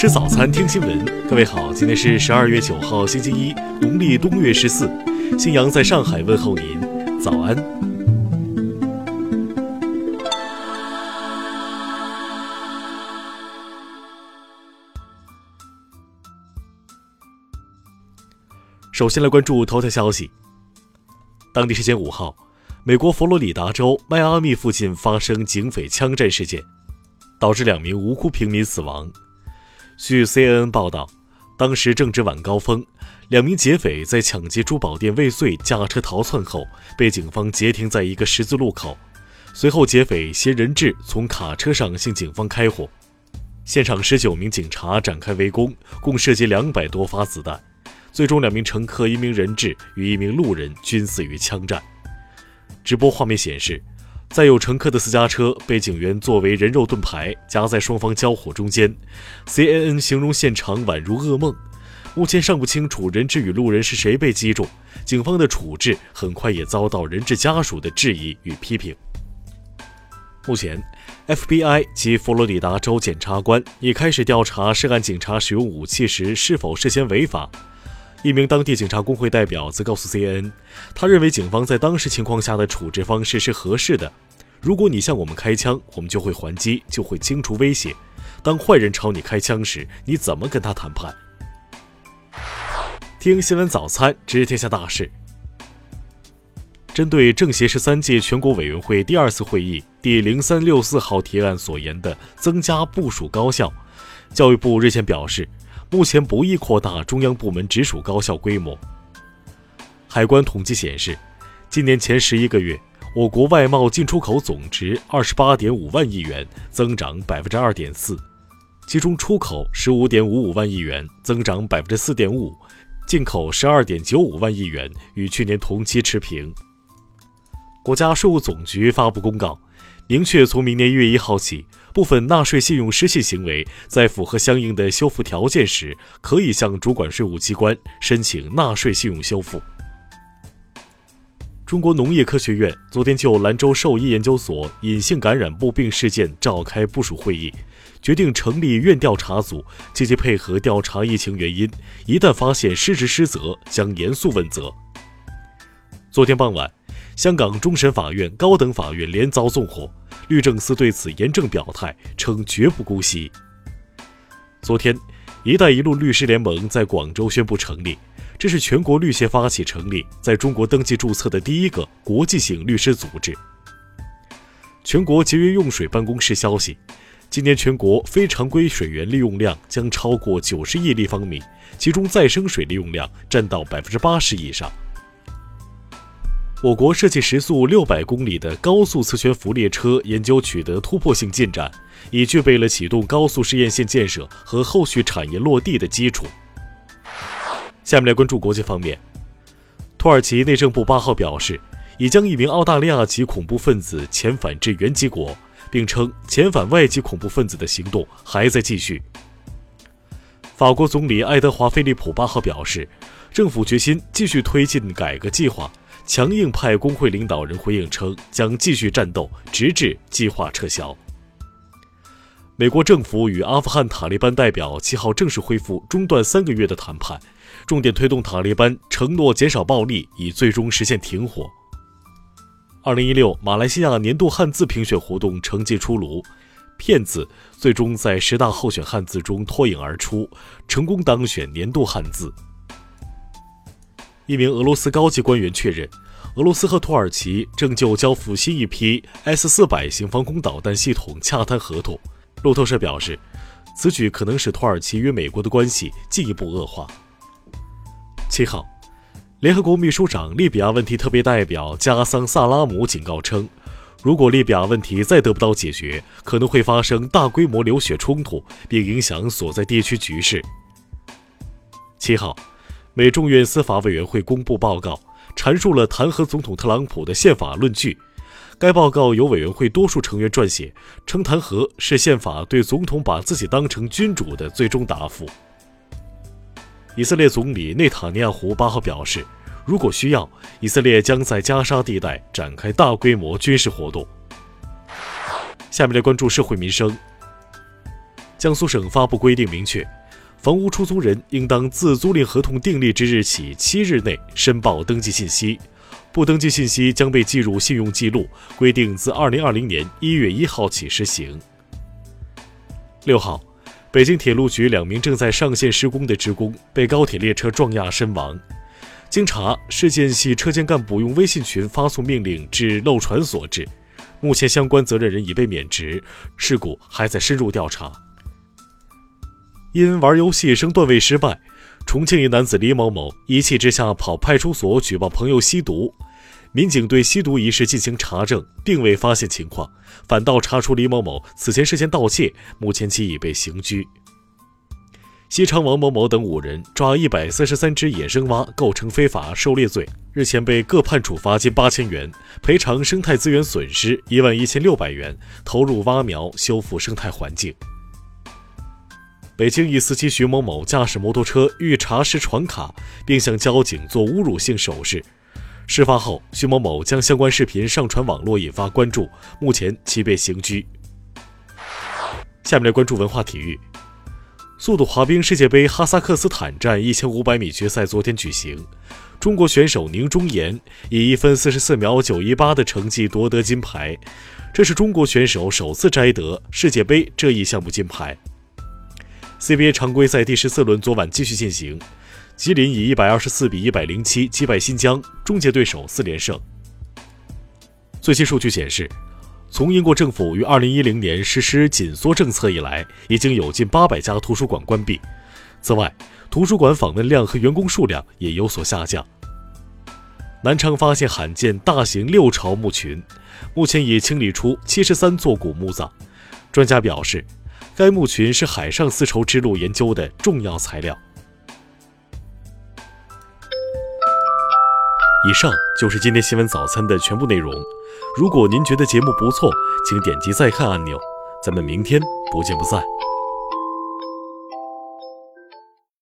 吃早餐，听新闻。各位好，今天是十二月九号，星期一，农历冬月十四。新阳在上海问候您，早安。首先来关注头条消息。当地时间五号，美国佛罗里达州迈阿密附近发生警匪枪战事件，导致两名无辜平民死亡。据 CNN 报道，当时正值晚高峰，两名劫匪在抢劫珠宝店未遂，驾车逃窜后，被警方截停在一个十字路口。随后，劫匪携人质从卡车上向警方开火，现场十九名警察展开围攻，共射击两百多发子弹。最终，两名乘客、一名人质与一名路人均死于枪战。直播画面显示。载有乘客的私家车被警员作为人肉盾牌夹在双方交火中间。CNN 形容现场宛如噩梦。目前尚不清楚人质与路人是谁被击中。警方的处置很快也遭到人质家属的质疑与批评。目前，FBI 及佛罗里达州检察官已开始调查涉案警察使用武器时是否涉嫌违法。一名当地警察工会代表则告诉 CNN，他认为警方在当时情况下的处置方式是合适的。如果你向我们开枪，我们就会还击，就会清除威胁。当坏人朝你开枪时，你怎么跟他谈判？听新闻早餐知天下大事。针对政协十三届全国委员会第二次会议第零三六四号提案所言的增加部署高校，教育部日前表示。目前不宜扩大中央部门直属高校规模。海关统计显示，今年前十一个月，我国外贸进出口总值二十八点五万亿元，增长百分之二点四，其中出口十五点五五万亿元，增长百分之四点五，进口十二点九五万亿元，与去年同期持平。国家税务总局发布公告，明确从明年一月一号起。部分纳税信用失信行为，在符合相应的修复条件时，可以向主管税务机关申请纳税信用修复。中国农业科学院昨天就兰州兽医研究所隐性感染布病事件召开部署会议，决定成立院调查组，积极配合调查疫情原因。一旦发现失职失责，将严肃问责。昨天傍晚，香港终审法院、高等法院连遭纵火。律政司对此严正表态，称绝不姑息。昨天，“一带一路”律师联盟在广州宣布成立，这是全国律协发起成立、在中国登记注册的第一个国际性律师组织。全国节约用水办公室消息，今年全国非常规水源利用量将超过九十亿立方米，其中再生水利用量占到百分之八十以上。我国设计时速六百公里的高速磁悬浮列车研究取得突破性进展，已具备了启动高速试验线建设和后续产业落地的基础。下面来关注国际方面，土耳其内政部八号表示，已将一名澳大利亚籍恐怖分子遣返至原籍国，并称遣返外籍恐怖分子的行动还在继续。法国总理爱德华·菲利普八号表示，政府决心继续推进改革计划。强硬派工会领导人回应称，将继续战斗，直至计划撤销。美国政府与阿富汗塔利班代表七号正式恢复中断三个月的谈判，重点推动塔利班承诺减少暴力，以最终实现停火。二零一六马来西亚年度汉字评选活动成绩出炉，“骗子”最终在十大候选汉字中脱颖而出，成功当选年度汉字。一名俄罗斯高级官员确认，俄罗斯和土耳其正就交付新一批 S 四百型防空导弹系统洽谈合同。路透社表示，此举可能使土耳其与美国的关系进一步恶化。七号，联合国秘书长利比亚问题特别代表加桑萨拉姆警告称，如果利比亚问题再得不到解决，可能会发生大规模流血冲突，并影响所在地区局势。七号。美众院司法委员会公布报告，阐述了弹劾总统特朗普的宪法论据。该报告由委员会多数成员撰写，称弹劾是宪法对总统把自己当成君主的最终答复。以色列总理内塔尼亚胡八号表示，如果需要，以色列将在加沙地带展开大规模军事活动。下面来关注社会民生。江苏省发布规定明确，房屋出租人应当自租赁合同订立之日起七日内申报登记信息，不登记信息将被记入信用记录。规定自二零二零年一月一号起施行。六号，北京铁路局两名正在上线施工的职工被高铁列车撞压身亡。经查，事件系车间干部用微信群发送命令致漏船所致。目前相关责任人已被免职，事故还在深入调查。因玩游戏升段位失败，重庆一男子李某某一气之下跑派出所举报朋友吸毒。民警对吸毒一事进行查证，并未发现情况，反倒查出李某某此前涉嫌盗窃，目前其已被刑拘。西昌王某某等五人抓一百三十三只野生蛙，构成非法狩猎罪，日前被各判处罚金八千元，赔偿生态资源损失一万一千六百元，投入蛙苗修复生态环境。北京一司机徐某某驾驶摩托车欲查实传卡，并向交警做侮辱性手势。事发后，徐某某将相关视频上传网络，引发关注。目前其被刑拘。下面来关注文化体育。速度滑冰世界杯哈萨克斯坦站一千五百米决赛昨天举行，中国选手宁忠岩以一分四十四秒九一八的成绩夺得金牌，这是中国选手首次摘得世界杯这一项目金牌。CBA 常规赛第十四轮昨晚继续进行，吉林以一百二十四比一百零七击败新疆，终结对手四连胜。最新数据显示。从英国政府于2010年实施紧缩政策以来，已经有近800家图书馆关闭。此外，图书馆访问量和员工数量也有所下降。南昌发现罕见大型六朝墓群，目前已清理出73座古墓葬。专家表示，该墓群是海上丝绸之路研究的重要材料。以上就是今天新闻早餐的全部内容。如果您觉得节目不错，请点击再看按钮。咱们明天不见不散。